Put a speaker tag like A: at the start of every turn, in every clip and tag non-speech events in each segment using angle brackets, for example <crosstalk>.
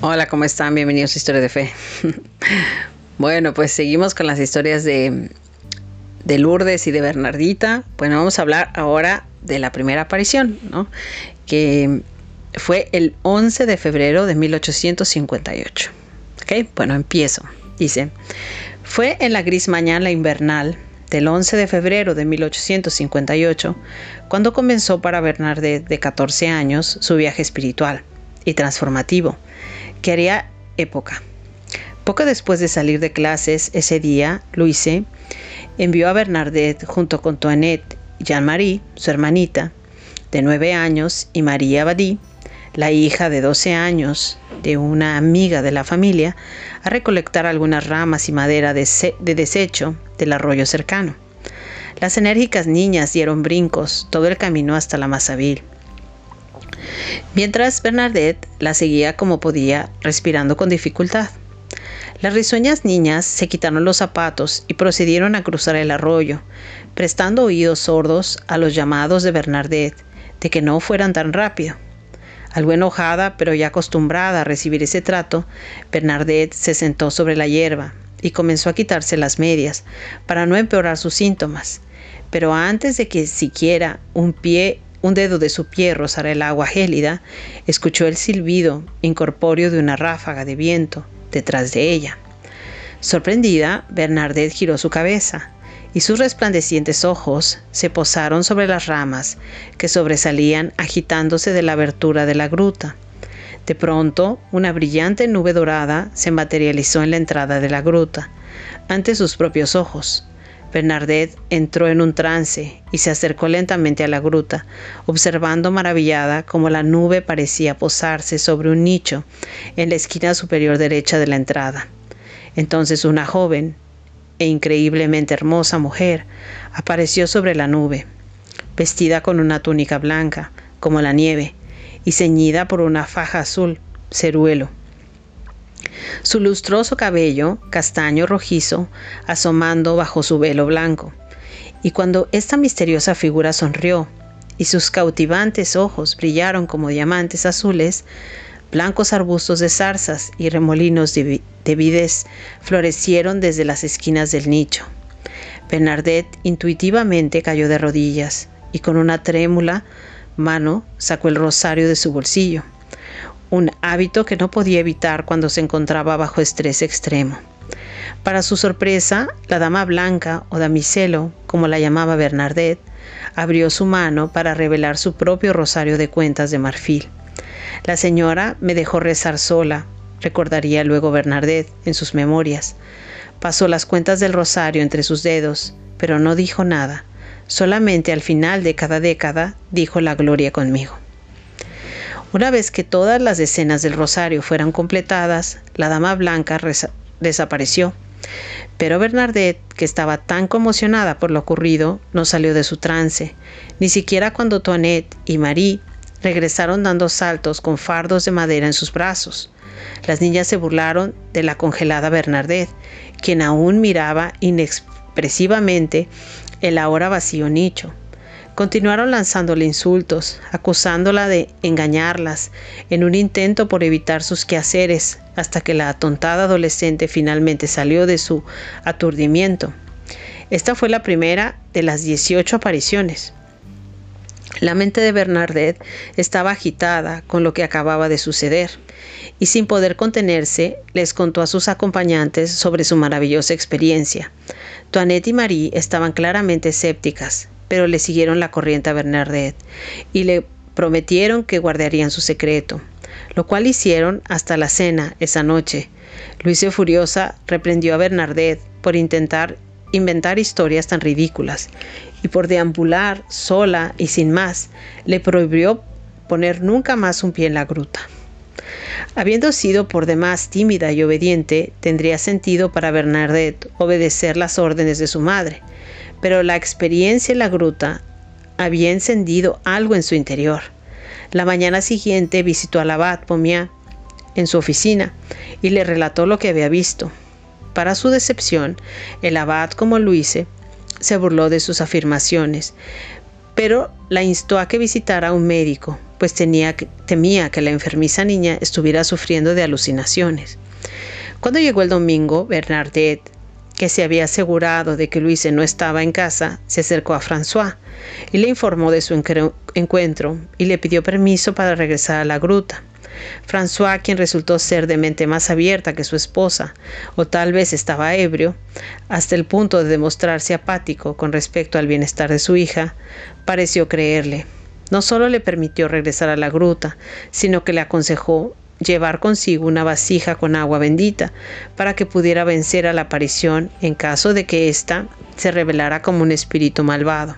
A: Hola, ¿cómo están? Bienvenidos a Historia de Fe. <laughs> bueno, pues seguimos con las historias de, de Lourdes y de Bernardita. Bueno, vamos a hablar ahora de la primera aparición, ¿no? Que fue el 11 de febrero de 1858. ¿Ok? Bueno, empiezo. Dice, fue en la gris mañana invernal del 11 de febrero de 1858 cuando comenzó para Bernadette de 14 años su viaje espiritual y transformativo que haría época. Poco después de salir de clases ese día, Louise envió a Bernadette junto con Toinette y Jean-Marie, su hermanita, de nueve años, y María Abadí, la hija de 12 años de una amiga de la familia, a recolectar algunas ramas y madera de, de desecho del arroyo cercano. Las enérgicas niñas dieron brincos todo el camino hasta la Mazavil mientras Bernadette la seguía como podía, respirando con dificultad. Las risueñas niñas se quitaron los zapatos y procedieron a cruzar el arroyo, prestando oídos sordos a los llamados de Bernadette de que no fueran tan rápido. Algo enojada, pero ya acostumbrada a recibir ese trato, Bernadette se sentó sobre la hierba y comenzó a quitarse las medias para no empeorar sus síntomas. Pero antes de que siquiera un pie un dedo de su pie rozara el agua gélida, escuchó el silbido incorpóreo de una ráfaga de viento detrás de ella. Sorprendida, Bernadette giró su cabeza y sus resplandecientes ojos se posaron sobre las ramas que sobresalían agitándose de la abertura de la gruta. De pronto, una brillante nube dorada se materializó en la entrada de la gruta, ante sus propios ojos. Bernadette entró en un trance y se acercó lentamente a la gruta, observando maravillada cómo la nube parecía posarse sobre un nicho en la esquina superior derecha de la entrada. Entonces una joven e increíblemente hermosa mujer apareció sobre la nube, vestida con una túnica blanca, como la nieve, y ceñida por una faja azul, ceruelo. Su lustroso cabello, castaño rojizo, asomando bajo su velo blanco. Y cuando esta misteriosa figura sonrió y sus cautivantes ojos brillaron como diamantes azules, blancos arbustos de zarzas y remolinos de, vides florecieron desde las esquinas del nicho. Bernadette intuitivamente cayó de rodillas y con una trémula mano sacó el rosario de su bolsillo un hábito que no podía evitar cuando se encontraba bajo estrés extremo. Para su sorpresa, la dama blanca o damiselo, como la llamaba Bernadette, abrió su mano para revelar su propio rosario de cuentas de marfil. La señora me dejó rezar sola, recordaría luego Bernadette en sus memorias. Pasó las cuentas del rosario entre sus dedos, pero no dijo nada. Solamente al final de cada década dijo la gloria conmigo. Una vez que todas las escenas del rosario fueran completadas, la dama blanca desapareció. Pero Bernadette, que estaba tan conmocionada por lo ocurrido, no salió de su trance, ni siquiera cuando Toinette y Marie regresaron dando saltos con fardos de madera en sus brazos. Las niñas se burlaron de la congelada Bernadette, quien aún miraba inexpresivamente el ahora vacío nicho. Continuaron lanzándole insultos, acusándola de engañarlas, en un intento por evitar sus quehaceres, hasta que la atontada adolescente finalmente salió de su aturdimiento. Esta fue la primera de las 18 apariciones. La mente de Bernadette estaba agitada con lo que acababa de suceder, y sin poder contenerse, les contó a sus acompañantes sobre su maravillosa experiencia. Toinette y Marie estaban claramente escépticas, pero le siguieron la corriente a Bernadette y le prometieron que guardarían su secreto, lo cual hicieron hasta la cena esa noche. Luisa furiosa reprendió a Bernadette por intentar inventar historias tan ridículas y por deambular sola y sin más, le prohibió poner nunca más un pie en la gruta. Habiendo sido por demás tímida y obediente, tendría sentido para Bernadette obedecer las órdenes de su madre, pero la experiencia en la gruta había encendido algo en su interior. La mañana siguiente visitó al abad Pomia en su oficina y le relató lo que había visto. Para su decepción, el abad, como Luise, se burló de sus afirmaciones, pero la instó a que visitara a un médico, pues temía que la enfermiza niña estuviera sufriendo de alucinaciones. Cuando llegó el domingo, Bernadette, que se había asegurado de que Luise no estaba en casa, se acercó a François y le informó de su encuentro y le pidió permiso para regresar a la gruta. François, quien resultó ser de mente más abierta que su esposa, o tal vez estaba ebrio, hasta el punto de demostrarse apático con respecto al bienestar de su hija, pareció creerle. No solo le permitió regresar a la gruta, sino que le aconsejó llevar consigo una vasija con agua bendita para que pudiera vencer a la aparición en caso de que ésta se revelara como un espíritu malvado.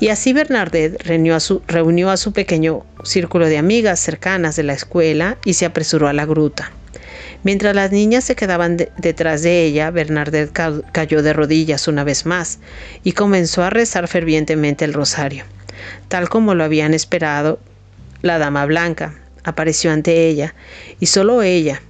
A: Y así Bernadette reunió a, su, pequeño círculo de amigas cercanas de la escuela y se apresuró a la gruta. Mientras las niñas se quedaban detrás de ella, Bernadette cayó de rodillas una vez más y comenzó a rezar fervientemente el rosario. Tal como lo habían esperado, la dama blanca apareció ante ella, y solo ella,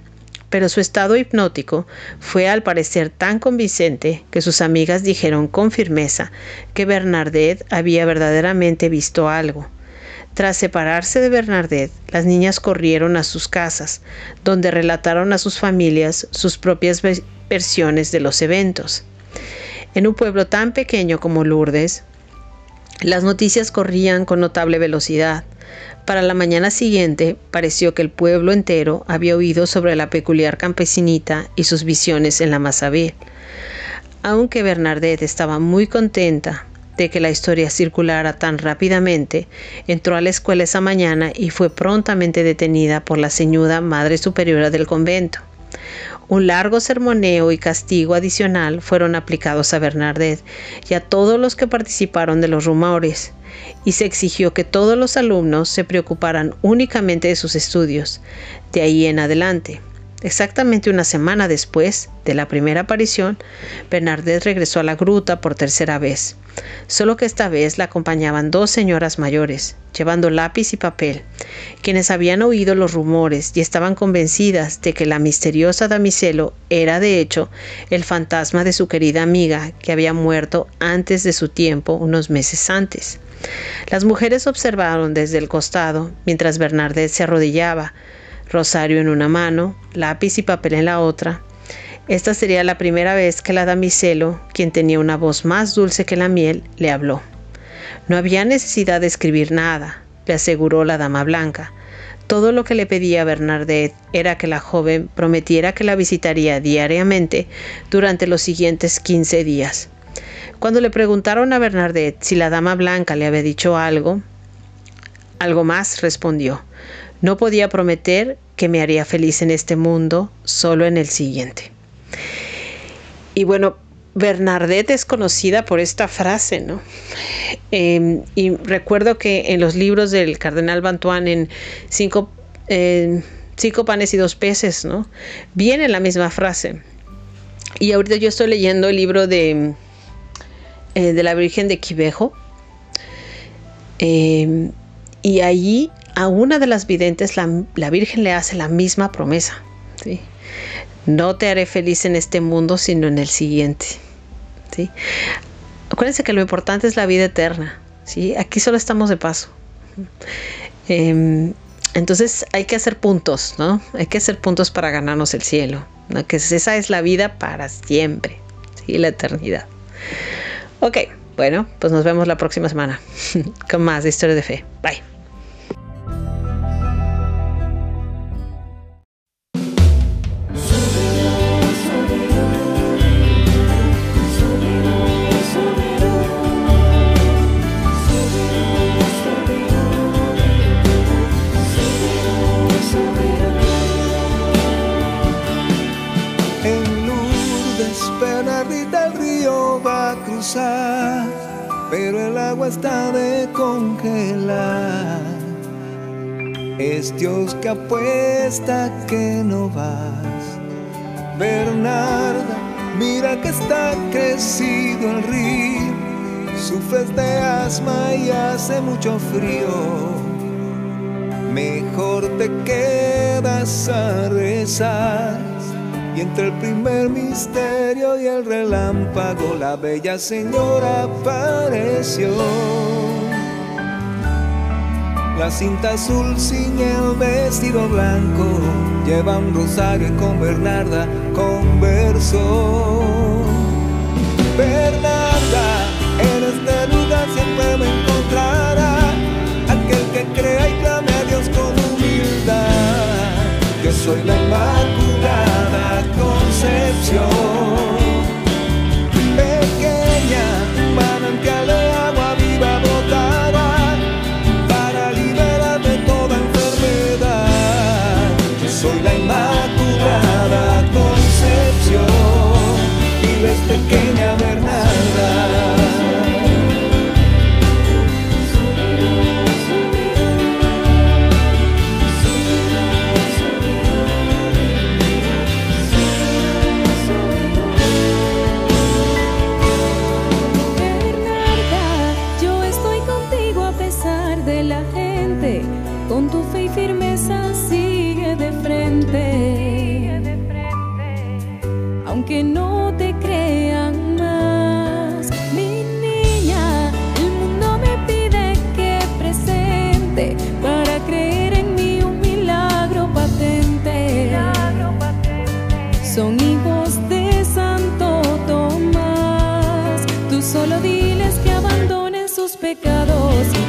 A: pero su estado hipnótico fue al parecer tan convincente que sus amigas dijeron con firmeza que Bernadette había verdaderamente visto algo. Tras separarse de Bernadette, las niñas corrieron a sus casas, donde relataron a sus familias sus propias versiones de los eventos. En un pueblo tan pequeño como Lourdes, las noticias corrían con notable velocidad. Para la mañana siguiente pareció que el pueblo entero había oído sobre la peculiar campesinita y sus visiones en la Mazabel. Aunque Bernadette estaba muy contenta de que la historia circulara tan rápidamente, entró a la escuela esa mañana y fue prontamente detenida por la ceñuda Madre Superiora del convento. Un largo sermoneo y castigo adicional fueron aplicados a Bernadette y a todos los que participaron de los rumores, y se exigió que todos los alumnos se preocuparan únicamente de sus estudios, de ahí en adelante. Exactamente una semana después de la primera aparición, Bernadette regresó a la gruta por tercera vez, solo que esta vez la acompañaban dos señoras mayores, llevando lápiz y papel, quienes habían oído los rumores y estaban convencidas de que la misteriosa damiselo era de hecho el fantasma de su querida amiga que había muerto antes de su tiempo unos meses antes. Las mujeres observaron desde el costado mientras Bernadette se arrodillaba, rosario en una mano, lápiz y papel en la otra. Esta sería la primera vez que la damiselo, quien tenía una voz más dulce que la miel, le habló. No había necesidad de escribir nada, le aseguró la dama blanca. Todo lo que le pedía Bernadette era que la joven prometiera que la visitaría diariamente durante los siguientes 15 días. Cuando le preguntaron a Bernadette si la dama blanca le había dicho algo, algo más respondió. No podía prometer que me haría feliz en este mundo, solo en el siguiente. Y bueno, Bernadette es conocida por esta frase, ¿no? Em, y recuerdo que en los libros del cardenal Bantuán, en cinco, cinco panes y dos peces, ¿no? Viene la misma frase. Y ahorita yo estoy leyendo el libro de, eh, de la Virgen de Quivejo. Em, y allí a una de las videntes la, Virgen le hace la misma promesa. ¿sí? No te haré feliz en este mundo, sino en el siguiente. ¿sí? Acuérdense que lo importante es la vida eterna. ¿sí? Aquí solo estamos de paso. Em, entonces hay que hacer puntos, ¿no? Hay que hacer puntos para ganarnos el cielo. Que esa es la vida para siempre, ¿sí? la eternidad. Ok, bueno, pues nos vemos la próxima semana <laughs> con más de historia de fe. Bye.
B: Es Dios que apuesta que no vas. Bernarda, mira que está crecido el río. Sufres de asma y hace mucho frío. Mejor te quedas a rezar Y entre el primer misterio y el relámpago, la bella señora apareció. La cinta azul sin el vestido blanco, lleva un rosario con Bernarda conversó. Bernarda, en este lugar siempre me encontrará aquel que crea y clame a Dios con humildad. Yo soy la Inmaculada Concepción.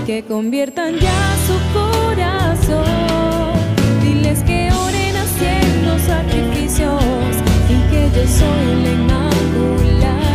C: Que conviertan ya su corazón. Diles que oren haciendo sacrificios y que yo soy la inmaculada.